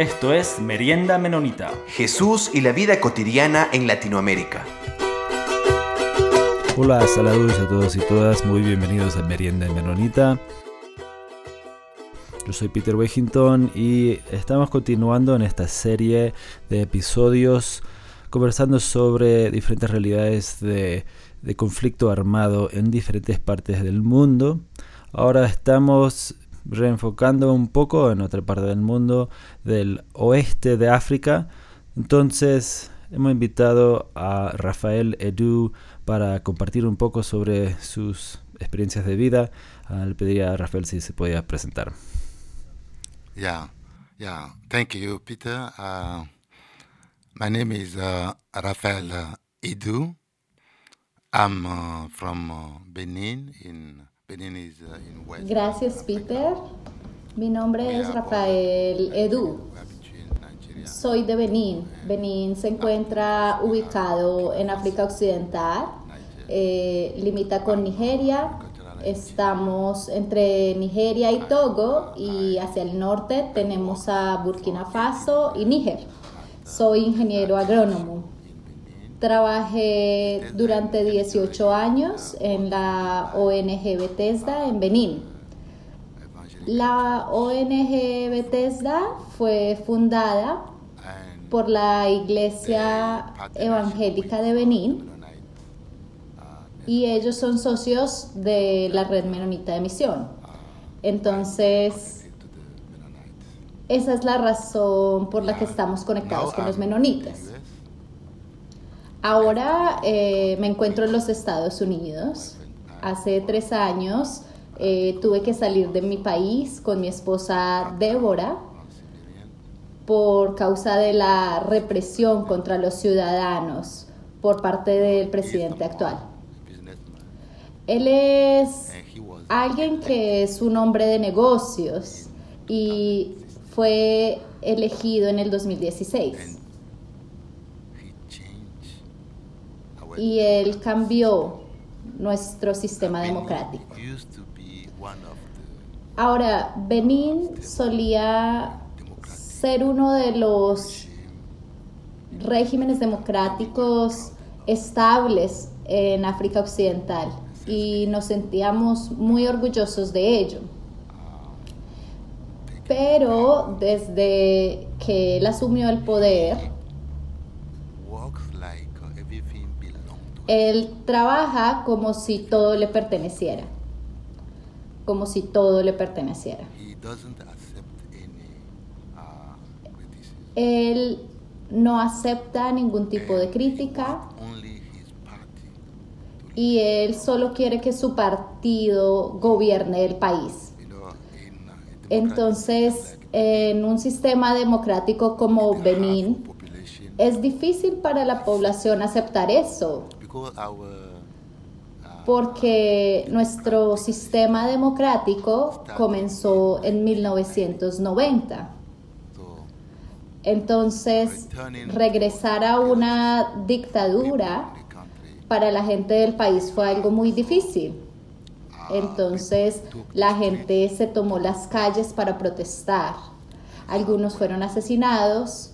Esto es Merienda Menonita. Jesús y la vida cotidiana en Latinoamérica. Hola, saludos a todos y todas, muy bienvenidos a Merienda Menonita. Yo soy Peter Washington y estamos continuando en esta serie de episodios conversando sobre diferentes realidades de, de conflicto armado en diferentes partes del mundo. Ahora estamos reenfocando un poco en otra parte del mundo, del oeste de África. Entonces hemos invitado a Rafael Edu para compartir un poco sobre sus experiencias de vida. Uh, le pediría a Rafael si se podía presentar. Yeah, yeah. Thank you, Peter. Uh, my name is uh, Rafael Edu. I'm uh, from uh, Benin in Uh, Gracias, Peter. Mi nombre es Rafael Edu. Soy de Benín. Benín se encuentra ubicado en África Occidental. Eh, limita con Nigeria. Estamos entre Nigeria y Togo y hacia el norte tenemos a Burkina Faso y Níger. Soy ingeniero agrónomo. Trabajé durante 18 años en la ONG Bethesda en Benín. La ONG Bethesda fue fundada por la Iglesia Evangélica de Benín y ellos son socios de la Red Menonita de Misión. Entonces, esa es la razón por la que estamos conectados con los menonitas. Ahora eh, me encuentro en los Estados Unidos. Hace tres años eh, tuve que salir de mi país con mi esposa Débora por causa de la represión contra los ciudadanos por parte del presidente actual. Él es alguien que es un hombre de negocios y fue elegido en el 2016. Y él cambió nuestro sistema democrático. Ahora, Benín solía ser uno de los regímenes democráticos estables en África Occidental y nos sentíamos muy orgullosos de ello. Pero desde que él asumió el poder, Él trabaja como si todo le perteneciera. Como si todo le perteneciera. Él no acepta ningún tipo de crítica y él solo quiere que su partido gobierne el país. Entonces, en un sistema democrático como Benín, es difícil para la población aceptar eso porque nuestro sistema democrático comenzó en 1990. Entonces, regresar a una dictadura para la gente del país fue algo muy difícil. Entonces, la gente se tomó las calles para protestar. Algunos fueron asesinados,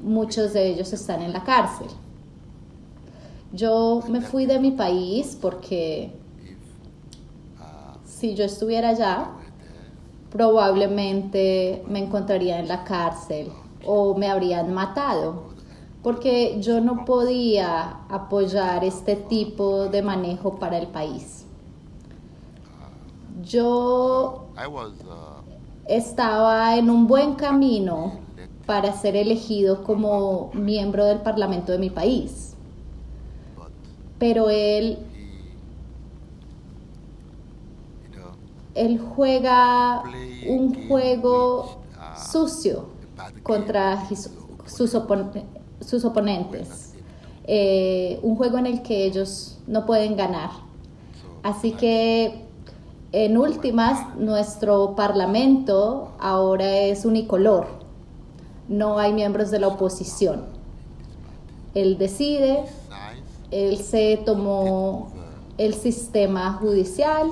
muchos de ellos están en la cárcel. Yo me fui de mi país porque si yo estuviera allá, probablemente me encontraría en la cárcel o me habrían matado, porque yo no podía apoyar este tipo de manejo para el país. Yo estaba en un buen camino para ser elegido como miembro del Parlamento de mi país pero él, él juega un juego sucio contra sus, oponentes, eh, un juego en el que ellos no pueden ganar. Así que, en últimas, nuestro parlamento ahora es unicolor, no hay miembros de la oposición. Él decide él se tomó el sistema judicial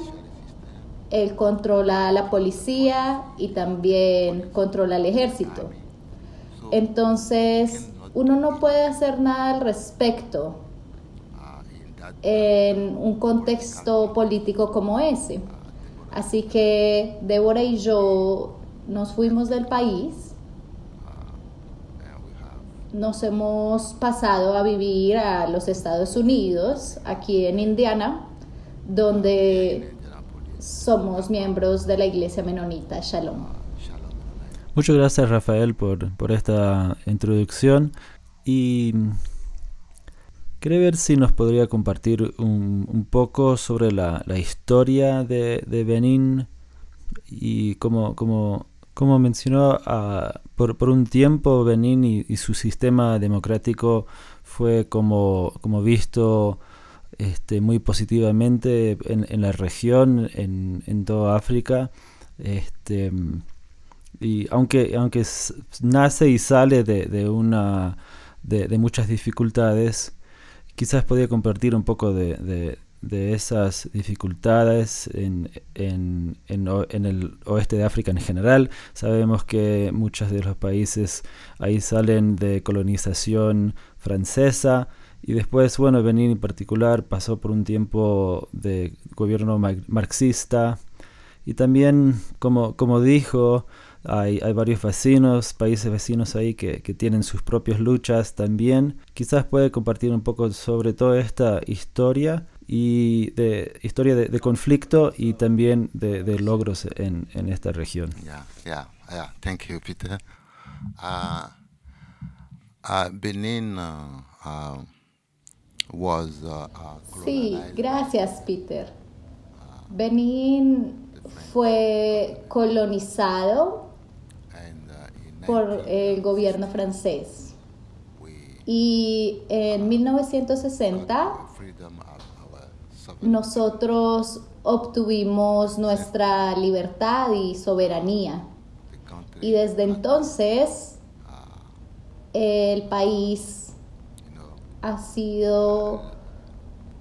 Él controla la policía y también controla el ejército. Entonces, uno no puede hacer nada al respecto en un contexto político como ese. Así que Débora y yo nos fuimos del país, nos hemos pasado a vivir a los Estados Unidos, aquí en Indiana, donde somos miembros de la iglesia menonita Shalom. Muchas gracias Rafael por, por esta introducción y quería ver si nos podría compartir un, un poco sobre la, la historia de, de, Benín y como, como, como mencionó, uh, por, por, un tiempo Benín y, su sistema democrático fue como, como visto este, muy positivamente en, en la región, en, en, toda África. Este, y aunque, aunque nace y sale de, de una, de, muchas dificultades, quizás podría compartir un poco de, de esas dificultades en, en, en, el oeste de África en general. Sabemos que muchos de los países ahí salen de colonización francesa y después, bueno, Benín en particular pasó por un tiempo de gobierno marxista. Y también, como, como dijo, hay, hay varios vecinos, países vecinos ahí que, que, tienen sus propias luchas también. Quizás puede compartir un poco sobre toda esta historia y de historia de, de conflicto y también de, de logros en, en, esta región. Yeah, yeah, yeah. Thank you, Peter. Uh, uh, Benin uh, uh was uh, sí, gracias, Peter. Benín fue colonizado por el gobierno francés. Y en 1960 nosotros obtuvimos nuestra libertad y soberanía. Y desde entonces el país ha sido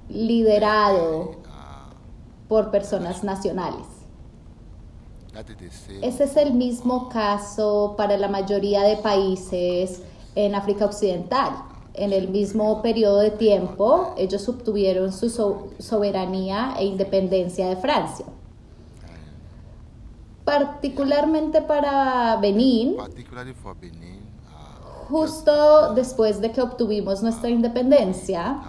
liderado por personas nacionales. Ese es el mismo caso para la mayoría de países en África Occidental. En el mismo periodo de tiempo, ellos obtuvieron su soberanía e independencia de Francia. Particularmente para Benín, justo después de que obtuvimos nuestra independencia,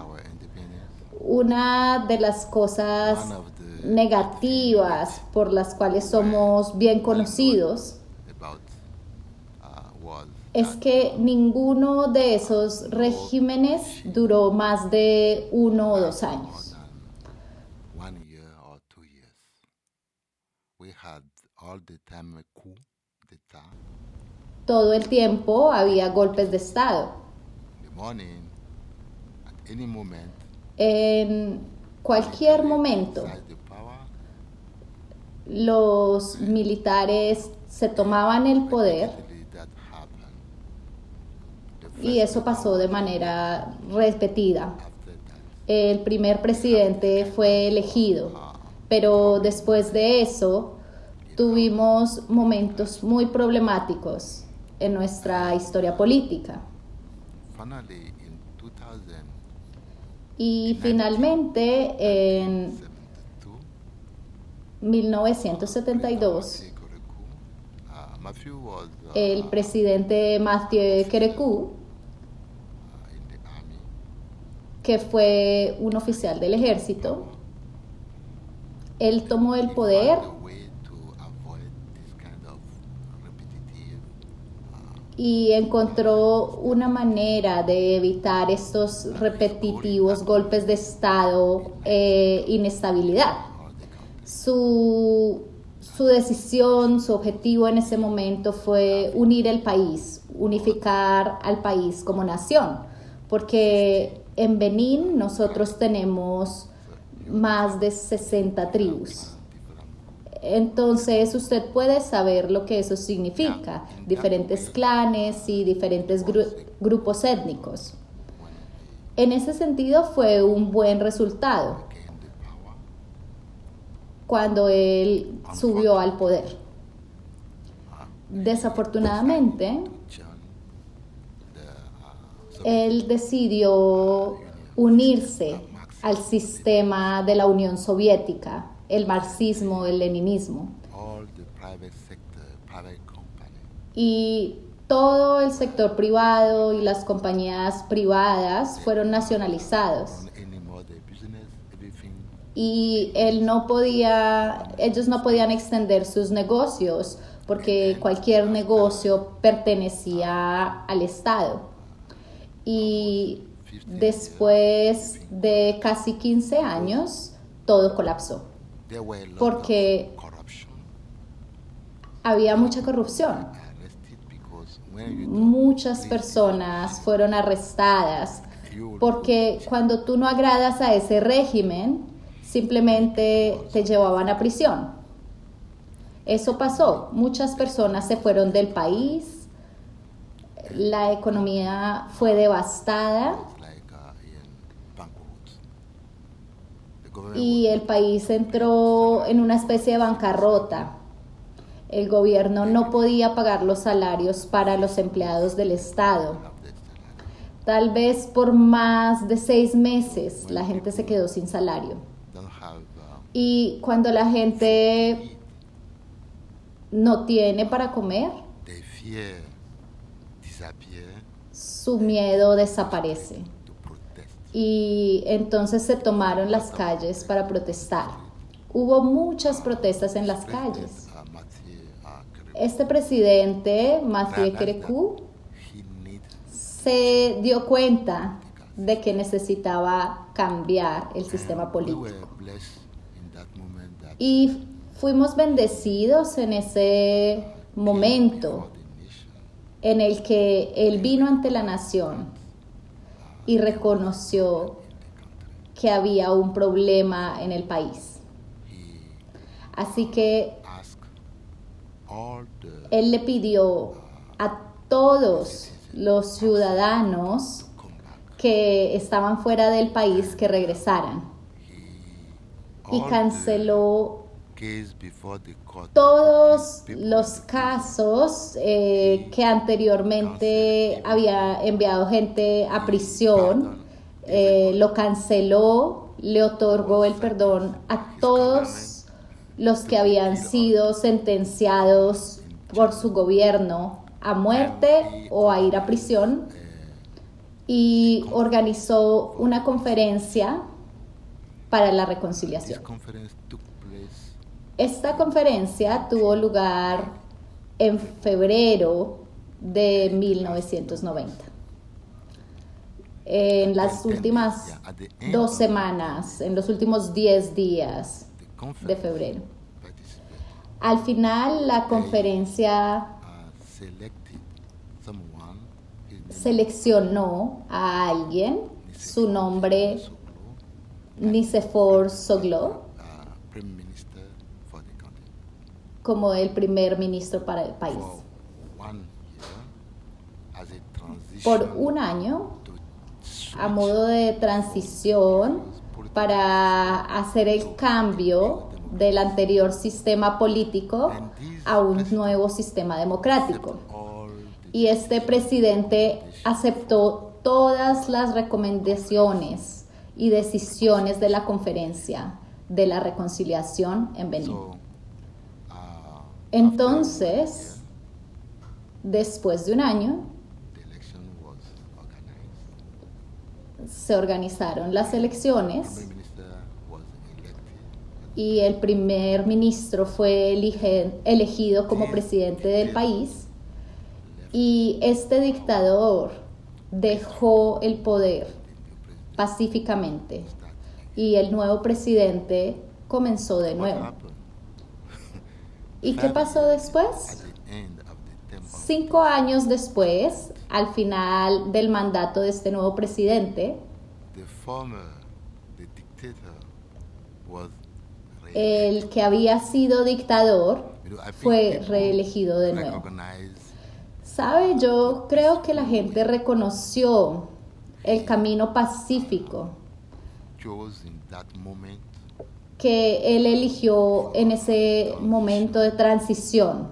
una de las cosas negativas por las cuales somos bien conocidos es que ninguno de esos regímenes duró más de uno o dos años. Todo el tiempo había golpes de Estado. En cualquier momento, los militares se tomaban el poder y eso pasó de manera repetida. El primer presidente fue elegido, pero después de eso tuvimos momentos muy problemáticos en nuestra historia política. Y finalmente, en 1972, el presidente Mathieu Kerekou, que fue un oficial del ejército, él tomó el poder y encontró una manera de evitar estos repetitivos golpes de Estado e inestabilidad. Su, su decisión, su objetivo en ese momento fue unir el país, unificar al país como nación, porque en Benín nosotros tenemos más de 60 tribus. Entonces usted puede saber lo que eso significa, diferentes clanes y diferentes gru grupos étnicos. En ese sentido fue un buen resultado. cuando él subió al poder. Desafortunadamente, él decidió unirse al sistema de la Unión Soviética, el marxismo, el leninismo. Y todo el sector privado y las compañías privadas fueron nacionalizados. y él no podía, ellos no podían extender sus negocios porque cualquier negocio pertenecía al Estado. Y después de casi 15 años, todo colapsó. Porque- Había mucha corrupción. Muchas personas fueron arrestadas porque cuando tú no agradas a ese régimen, simplemente te llevaban a prisión. Eso pasó. Muchas personas se fueron del país. La economía fue devastada y el país entró en una especie de bancarrota. El gobierno no podía pagar los salarios para los empleados del Estado. Tal vez por más de seis meses la gente se quedó sin salario. Y cuando la gente no tiene para comer, su miedo desaparece. Y entonces se tomaron las calles para protestar. Hubo muchas protestas en las calles. Este presidente, Mathieu need se dio cuenta de que necesitaba cambiar el sistema político. Y fuimos bendecidos en ese momento en el que él vino ante la nación y reconoció que había un problema en el país. Así que él le pidió a todos los ciudadanos que estaban fuera del país que regresaran y canceló todos los casos eh, que anteriormente había enviado gente a prisión, eh, lo canceló, le otorgó el perdón a todos los que habían sido sentenciados por su gobierno a muerte o a ir a prisión. Y organizó una conferencia para la reconciliación. Esta conferencia tuvo lugar en febrero de 1990. En las últimas dos semanas, en los últimos 10 días de febrero. Al final, la conferencia uh, seleccionó a alguien, su nombre Nicefor Soglo, como el primer ministro para el país. Por un año, a modo de transición para hacer el cambio del anterior sistema político a un nuevo sistema democrático. Y este presidente aceptó todas las recomendaciones y decisiones de la conferencia de la reconciliación en Benín. Entonces, después de un año, se organizaron las elecciones y el primer ministro fue elegido como presidente del país y este dictador dejó el poder pacíficamente y el nuevo presidente comenzó de nuevo. ¿Y qué pasó después? Cinco años después, al final del mandato de este nuevo presidente, the former the dictator was re- el que había sido dictador fue reelegido de nuevo. Sabe, yo creo que la gente reconoció el camino pacífico chose in that moment que él eligió en ese momento de transición.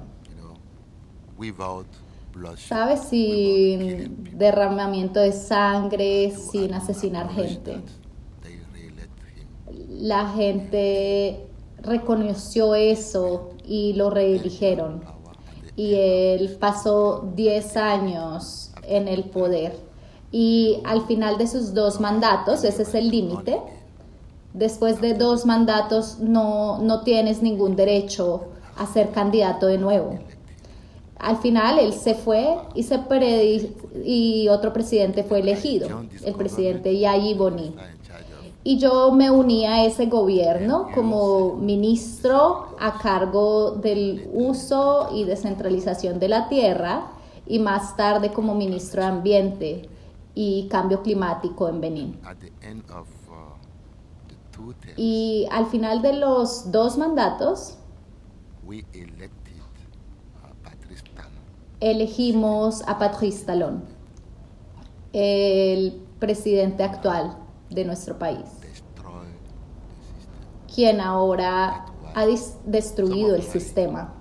¿Sabes? Sin derramamiento de sangre, sin asesinar gente. La gente reconoció eso y lo reeligieron. Y él pasó 10 años en el poder. Y al final de sus dos mandatos, ese es el límite, después de dos mandatos no, no tienes ningún derecho a ser candidato de nuevo. Al final él se fue y, se y otro presidente fue elegido, el presidente Yayi Boni. Y yo me uní a ese gobierno como ministro a cargo del uso y descentralización de la tierra y más tarde como ministro de Ambiente y Cambio Climático en Benín. at the end of uh, the two terms, Y al final de los dos mandatos uh, elegimos a Patrice Talon, el presidente actual de nuestro país, quien ahora ha destruido el sistema.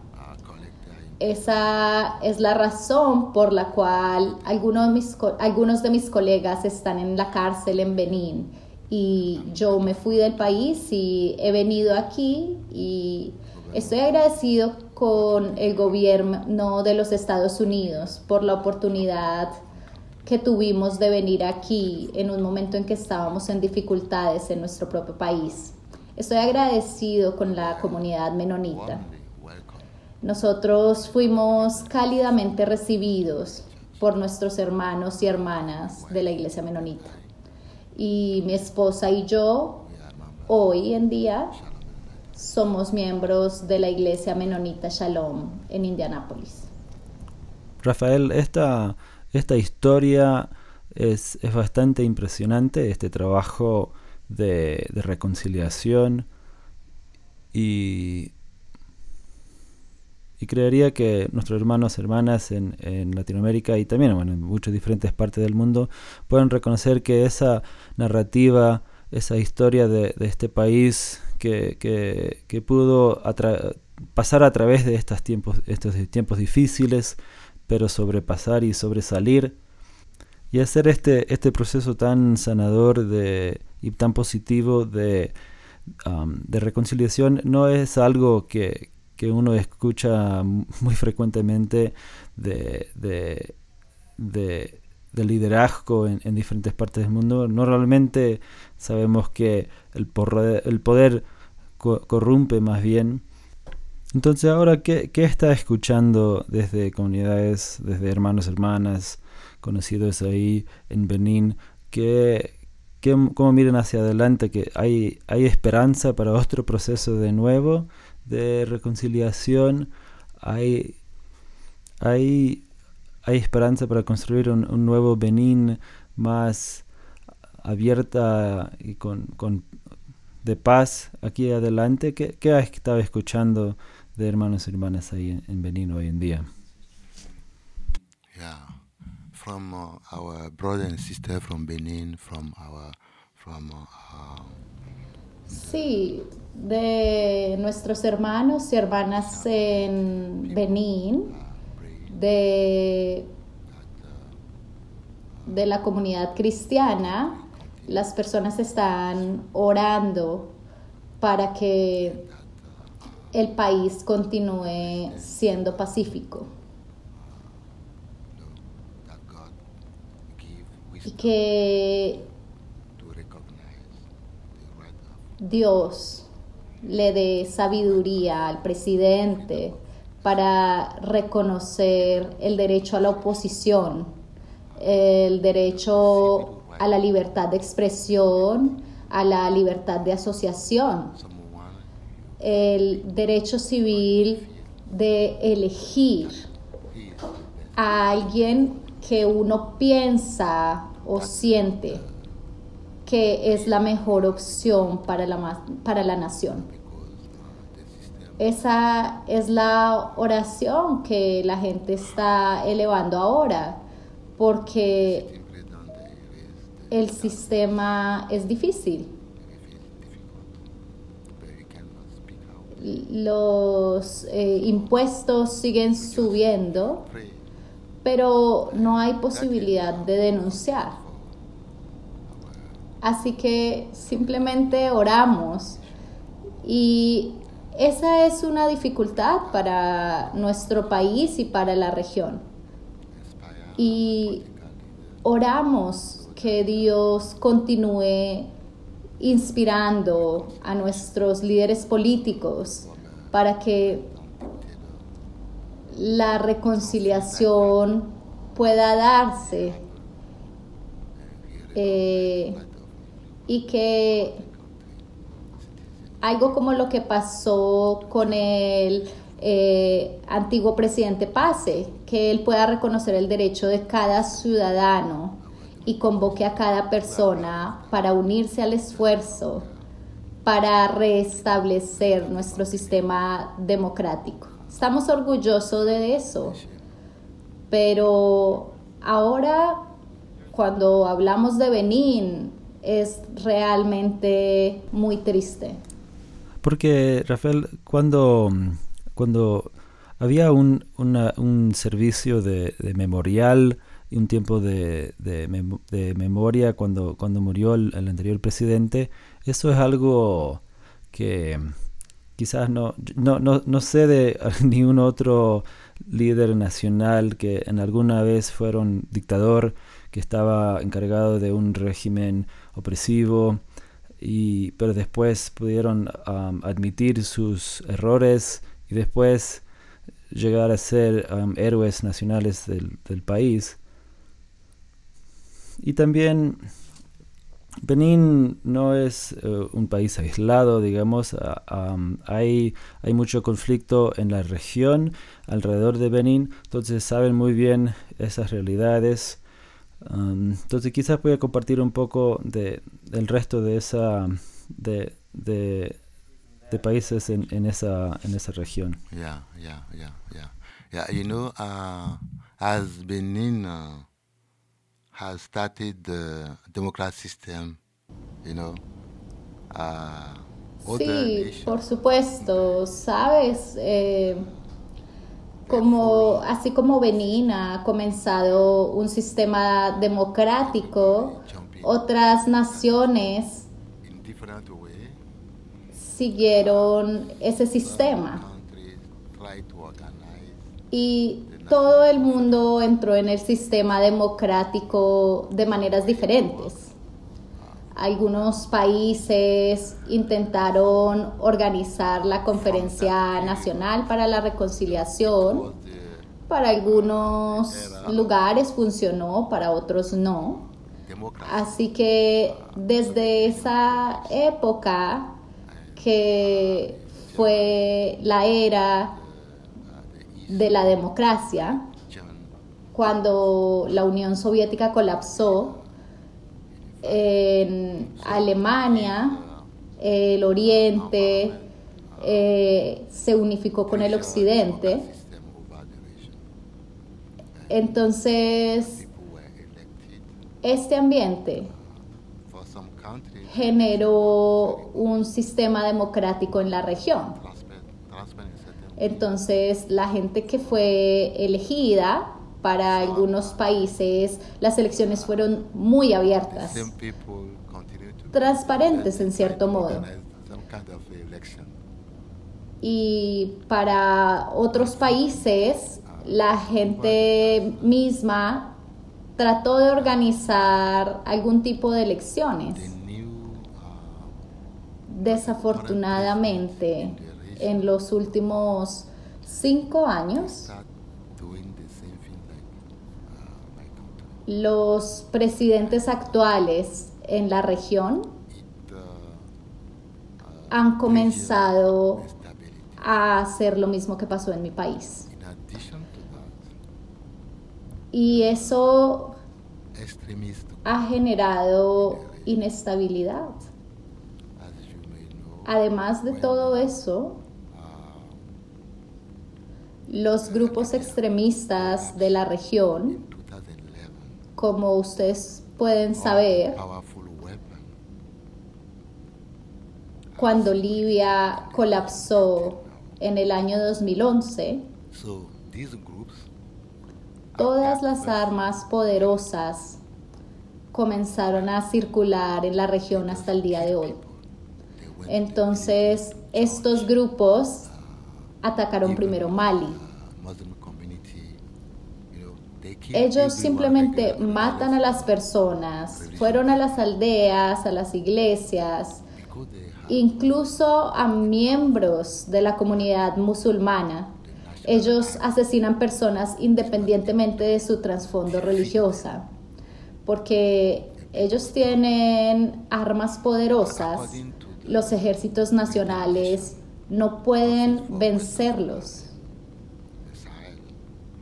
In Esa es la razón por la cual algunos de, mis, algunos de mis colegas están en la cárcel en Benín y yo me fui del país y he venido aquí y estoy agradecido con el gobierno de los Estados Unidos por la oportunidad que tuvimos de venir aquí en un momento en que estábamos en dificultades en nuestro propio país. Estoy agradecido con la comunidad menonita. Nosotros fuimos cálidamente recibidos por nuestros hermanos y hermanas de la iglesia menonita. Y mi esposa y yo, hoy en día, somos miembros de la iglesia menonita Shalom en Indianápolis. Rafael, esta, esta historia es, es bastante impresionante, este trabajo de, de reconciliación y, y creería que nuestros hermanos hermanas en, en Latinoamérica y también bueno, en muchas diferentes partes del mundo pueden reconocer que esa narrativa, esa historia de, de este país que, que, que pudo pasar a través de estos tiempos, estos tiempos difíciles, pero sobrepasar y sobresalir y hacer este, este proceso tan sanador de, y tan positivo de, um, de reconciliación no es algo que, que uno escucha muy frecuentemente de, de, de, de liderazgo en, en, diferentes partes del mundo. Normalmente sabemos que el, poder co corrompe más bien. Entonces ahora, ¿qué, ¿qué, está escuchando desde comunidades, desde hermanos, hermanas, conocidos ahí en Benín? ¿Qué, qué, ¿Cómo miran hacia adelante? ¿Que hay, ¿Hay esperanza para otro proceso de nuevo? De reconciliación, hay, hay, hay esperanza para construir un, nuevo Benín más abierta y con, con de paz aquí adelante. ¿Qué, qué has estado escuchando de hermanos y hermanas ahí en, en Benín hoy en día? Yeah, from uh, our brother and sister from Benin, from our, from uh, Sí, de nuestros hermanos y hermanas en Benín, de, de la comunidad cristiana, las personas están orando para que el país continúe siendo pacífico. Y que Dios le dé sabiduría al presidente para reconocer el derecho a la oposición, el derecho a la libertad de expresión, a la libertad de asociación, el derecho civil de elegir a alguien que uno piensa o siente que es la mejor opción para la, para la nación. Esa es la oración que la gente está elevando ahora, porque el sistema es difícil. los eh, impuestos siguen subiendo, pero no hay posibilidad de denunciar. Así que simplemente oramos y esa es una dificultad para nuestro país y para la región. Y oramos que Dios continúe inspirando a nuestros líderes políticos para que la reconciliación pueda darse eh, y que algo como lo que pasó con el eh, antiguo presidente pase, que él pueda reconocer el derecho de cada ciudadano y convoque a cada persona para unirse al esfuerzo para restablecer nuestro sistema democrático. Estamos orgullosos de eso, pero ahora cuando hablamos de Benín es realmente muy triste. Porque, Rafael, cuando, cuando había un, un servicio de, memorial, y un tiempo de, de, memoria cuando, cuando murió el, anterior presidente. Eso es algo que quizás no, no, no, no sé de ningún otro líder nacional que en alguna vez fueron dictador, que estaba encargado de un régimen opresivo, y, pero después pudieron admitir sus errores y después llegar a ser héroes nacionales del, país. Y también Benín no es eh, un país aislado, digamos, hay, hay mucho conflicto en la región alrededor de Benín, entonces saben muy bien esas realidades. Entonces quizás voy a compartir un poco de, del resto de esa de, de, países en, en, esa en esa región. Yeah, yeah, yeah, yeah. Yeah, you know, uh, as Benin uh, has started the democratic system, you know. Uh, sí, por supuesto, sabes, eh, como así como Benín ha comenzado un sistema democrático, otras naciones siguieron ese sistema. y todo el mundo entró en el sistema democrático de maneras diferentes. Algunos países intentaron organizar la Conferencia Nacional para la Reconciliación. Para algunos lugares funcionó, para otros no. Así que desde esa época que fue la era de la democracia, cuando la Unión Soviética colapsó, en Alemania, el Oriente eh, se unificó con el Occidente. Entonces, este ambiente generó un sistema democrático en la región. Entonces, la gente que fue elegida para algunos países, las elecciones fueron muy abiertas, transparentes en cierto modo. Y para otros países, la gente misma trató de organizar algún tipo de elecciones. Desafortunadamente, en los últimos cinco años, los presidentes actuales en la región han comenzado a hacer lo mismo que pasó en mi país. Y eso ha generado inestabilidad. Además de todo eso, los grupos extremistas de la región, como ustedes pueden saber, cuando Libia colapsó en el año 2011, So these groups todas las armas poderosas comenzaron a circular en la región hasta el día de hoy. Entonces, estos grupos atacaron primero Mali. Ellos simplemente matan a las personas, fueron a las aldeas, a las iglesias, incluso a miembros de la comunidad musulmana. Ellos asesinan personas independientemente de su trasfondo religiosa, porque ellos tienen armas poderosas. Los ejércitos nacionales no pueden vencerlos the Sahel.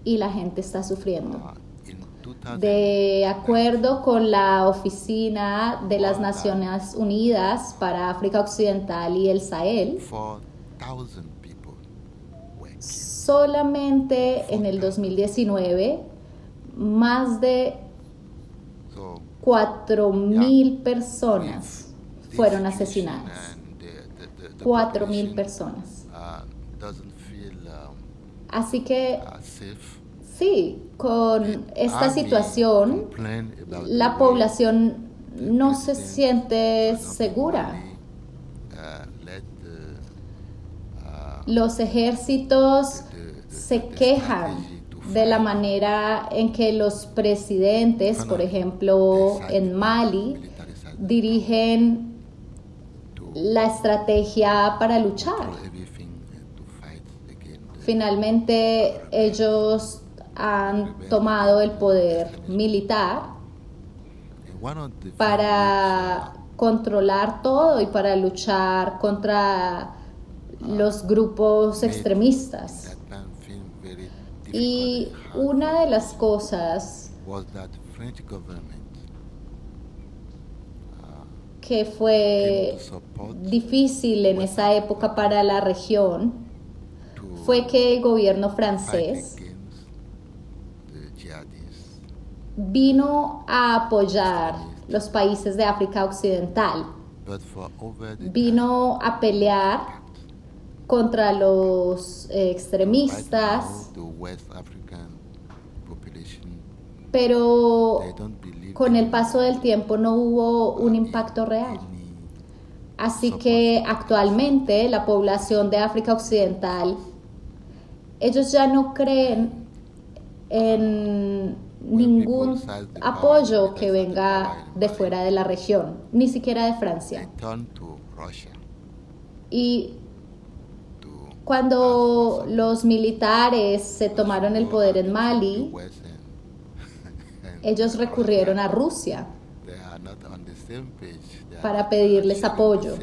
y la gente está sufriendo. 2000, De acuerdo con la Oficina de las Naciones Unidas para África Occidental y el Sahel, 4,000 people were killed. solamente en el 2019 más de So 4.000 personas fueron asesinadas. and the- the- the- the 4.000 population, personas. um, Así que sí, con esta situación, la población no se siente segura. Uh, uh, Los ejércitos se quejan de la manera en que los presidentes, por ejemplo, en Mali, dirigen la estrategia para luchar. Finalmente, ellos han tomado el poder militar And one of the para controlar todo y para luchar contra los grupos extremistas. Y una de las cosas was that French government que fue difícil en esa época para la región fue que el gobierno francés vino a apoyar los países de África Occidental, vino a pelear contra los eh, extremistas, now, the West African population. Pero con el paso del tiempo no hubo un impacto real. Así que actualmente la población de África Occidental, ellos ya no creen en ningún apoyo que venga de fuera de la región, ni siquiera de Francia. Y cuando los militares se tomaron el poder en Mali, ellos recurrieron a Rusia para pedirles apoyo.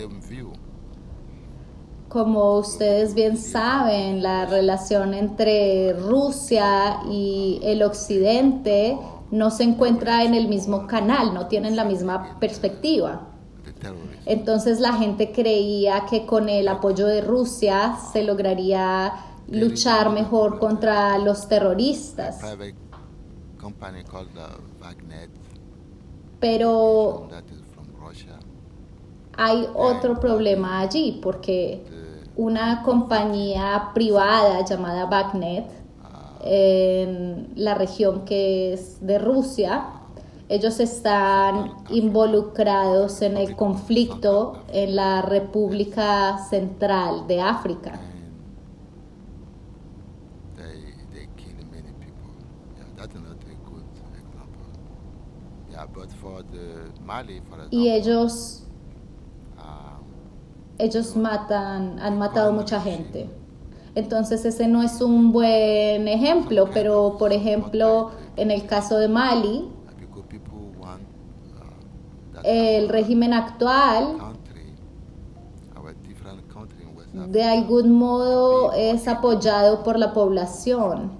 Como ustedes bien saben, la relación entre Rusia y el occidente no se encuentra en el mismo canal, no tienen la misma perspectiva. Entonces la gente creía que con el apoyo de Rusia se lograría luchar mejor contra los terroristas. Company called uh, Wagner, Pero that is from Russia. hay otro problema allí porque una compañía privada llamada Bagnet en la región que es de Rusia, ellos están involucrados en el conflicto en la República Central de África. Y ellos, uh, ellos matan, han matado mucha gente. Entonces ese no es un buen ejemplo, pero por ejemplo en el caso de Mali, uh, el régimen actual de algún modo es apoyado por la población,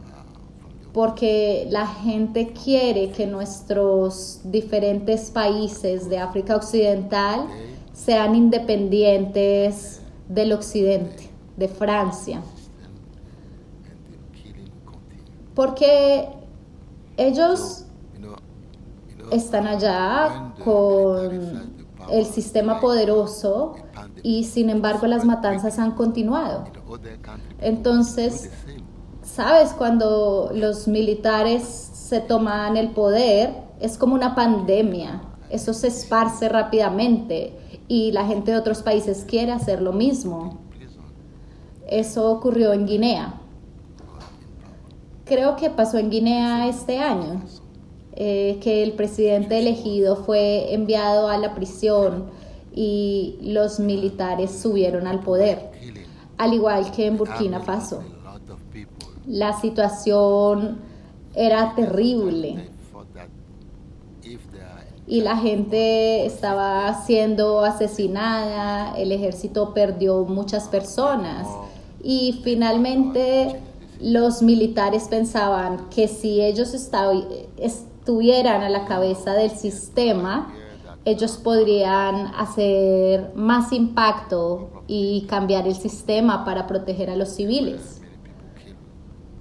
porque la gente quiere que nuestros diferentes países de África Occidental sean independientes del occidente, de Francia, porque ellos están allá con el sistema poderoso y sin embargo las matanzas han continuado. Entonces, sabes, cuando los militares se toman el poder, es como una pandemia, eso se esparce rápidamente y la gente de otros países quiere hacer lo mismo. Eso ocurrió en Guinea. Creo que pasó en Guinea este año, eh, que el presidente elegido fue enviado a la prisión y los militares subieron al poder, al igual que en Burkina Faso. La situación era terrible y la gente estaba siendo asesinada, el ejército perdió muchas personas y finalmente los militares pensaban que si ellos estuvieran a la cabeza del sistema, ellos podrían hacer más impacto y cambiar el sistema para proteger a los civiles.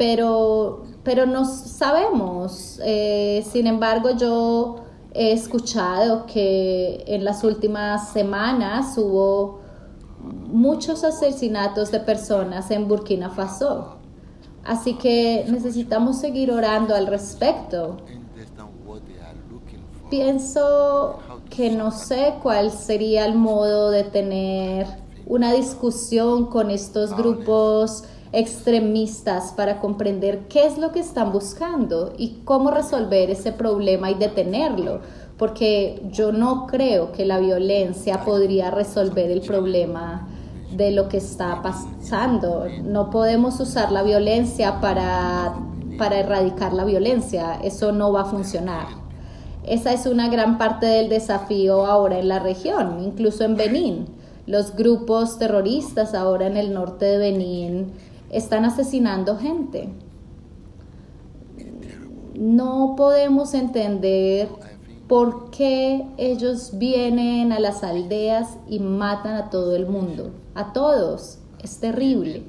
Pero, pero no sabemos. Eh, sin embargo, yo he escuchado que en las últimas semanas hubo muchos asesinatos de personas en Burkina Faso. Así que necesitamos seguir orando al respecto. Pienso que no sé cuál sería el modo de tener una discusión con estos grupos extremistas para comprender qué es lo que están buscando y cómo resolver ese problema y detenerlo, porque yo no creo que la violencia podría resolver el problema de lo que está pasando. No podemos usar la violencia para, para erradicar la violencia, eso no va a funcionar. Esa es una gran parte del desafío ahora en la región, incluso en Benín. Los grupos terroristas ahora en el norte de Benín están asesinando gente. No podemos entender por qué ellos vienen a las aldeas y matan a todo el mundo, a todos. Es terrible.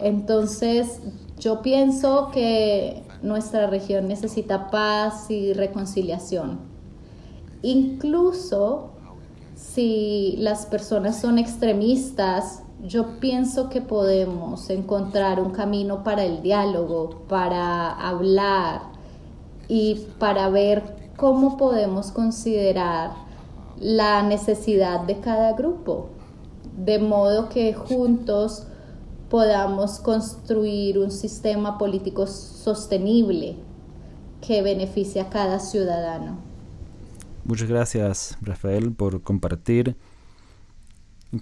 Entonces, yo pienso que nuestra región necesita paz y reconciliación. Incluso si las personas son extremistas yo pienso que podemos encontrar un camino para el diálogo, para hablar y para ver cómo podemos considerar la necesidad de cada grupo, de modo que juntos podamos construir un sistema político sostenible que beneficie a cada ciudadano. Muchas gracias, Rafael, por compartir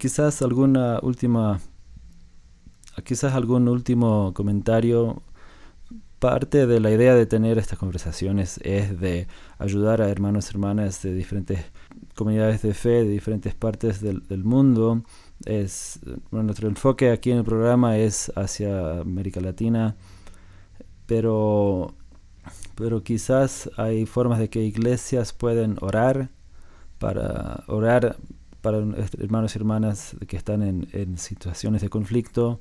Quizás alguna última, quizás algún último comentario. Parte de la idea de tener estas conversaciones es de ayudar a hermanos y hermanas de diferentes comunidades de fe, de diferentes partes del, mundo. Es, nuestro enfoque aquí en el programa es hacia América Latina, pero, pero quizás hay formas de que iglesias pueden orar para orar para hermanos y hermanas que están en, situaciones de conflicto.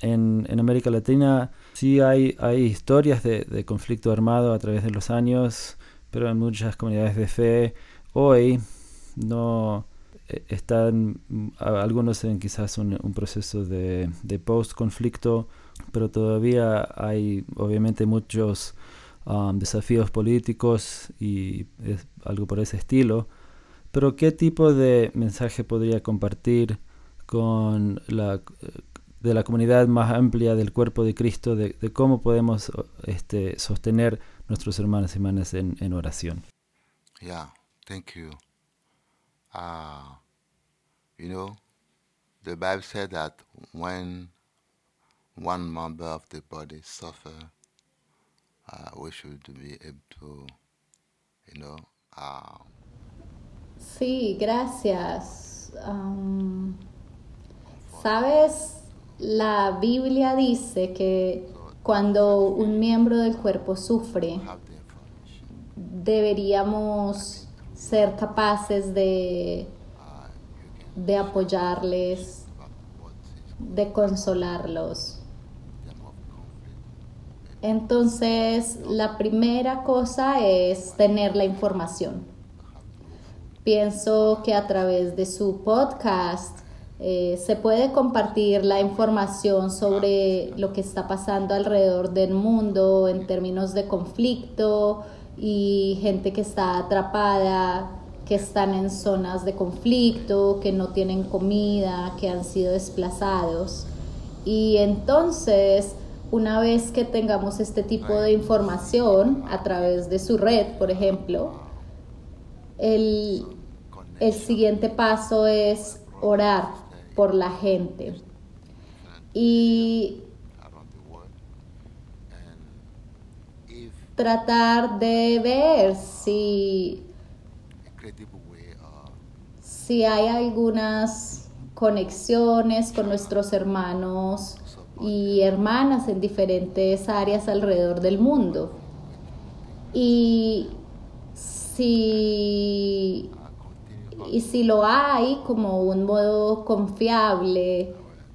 En, América Latina sí hay, hay historias de, conflicto armado a través de los años, pero en muchas comunidades de fe hoy no eh, están algunos en quizás un, proceso de, de post-conflicto, pero todavía hay obviamente muchos um, desafíos políticos y algo por ese estilo. Pero ¿qué tipo de mensaje podría compartir con la, de la comunidad más amplia del cuerpo de Cristo de, cómo podemos este, sostener nuestros hermanos y hermanas en, en oración? Yeah, thank you. Uh, you know, the Bible said that when one member of the body suffer, uh, we should be able to, you know, uh, Sí, gracias. Sabes, la Biblia dice que cuando un miembro del cuerpo sufre, deberíamos ser capaces de, de apoyarles, de consolarlos. Entonces, la primera cosa es tener la información Pienso que a través de su podcast eh, se puede compartir la información sobre lo que está pasando alrededor del mundo en términos de conflicto y gente que está atrapada, que están en zonas de conflicto, que no tienen comida, que han sido desplazados. Y entonces, una vez que tengamos este tipo de información a través de su red, por ejemplo, el, el siguiente paso es orar por la gente. Y tratar de ver si, si hay algunas conexiones con nuestros hermanos y hermanas en diferentes áreas alrededor del mundo. Y si y si lo hay como un modo confiable,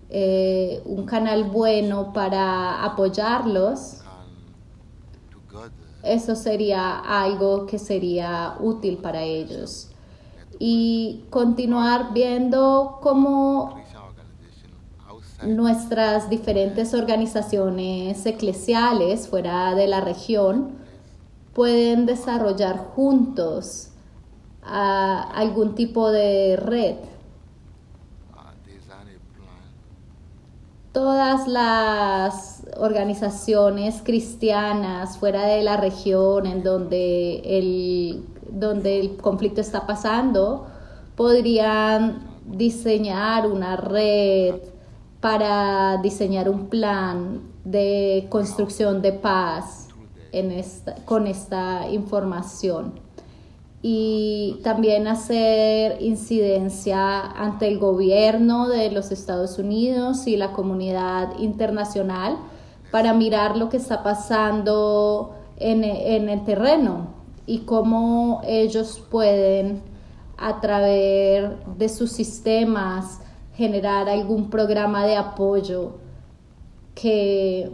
eh, un canal bueno para apoyarlos, eso sería algo que sería útil para ellos. Y continuar viendo cómo nuestras diferentes organizaciones eclesiales fuera de la región pueden desarrollar juntos a algún tipo de red. Todas las organizaciones cristianas fuera de la región en donde el, donde el conflicto está pasando podrían diseñar una red para diseñar un plan de construcción de paz en esta, con esta información. Y también hacer incidencia ante el gobierno de los Estados Unidos y la comunidad internacional para mirar lo que está pasando en, el terreno y cómo ellos pueden a través de sus sistemas generar algún programa de apoyo que,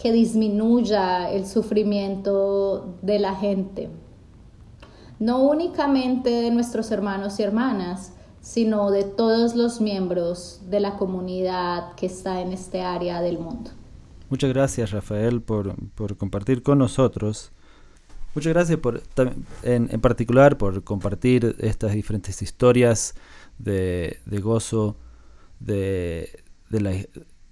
que disminuya el sufrimiento de la gente no únicamente de nuestros hermanos y hermanas, sino de todos los miembros de la comunidad que está en este área del mundo. Muchas gracias Rafael por, compartir con nosotros. Muchas gracias por, en, en, particular por compartir estas diferentes historias de, gozo, de,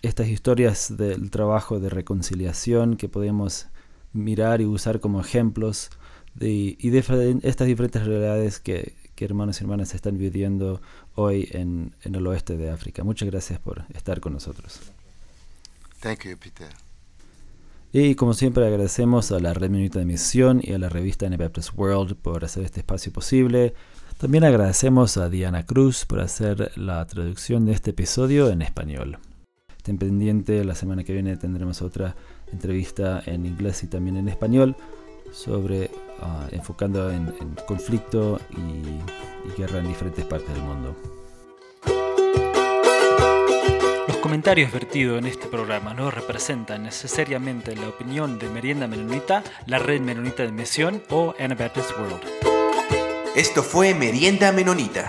estas historias del trabajo de reconciliación que podemos mirar y usar como ejemplos y de estas diferentes realidades que, hermanos y hermanas están viviendo hoy en, el oeste de África. Muchas gracias por estar con nosotros. Thank you, Peter. Y como siempre agradecemos a la Red Minuta de Misión y a la revista Anabaptist World por hacer este espacio posible. También agradecemos a Diana Cruz por hacer la traducción de este episodio en español. Estén pendientes, la semana que viene tendremos otra entrevista en inglés y también en español sobre ah, enfocando en, conflicto y, y guerra en diferentes partes del mundo. Los comentarios vertidos en este programa no representan necesariamente la opinión de Merienda Menonita, la Red Menonita de Misión o Anabaptist World. Esto fue Merienda Menonita.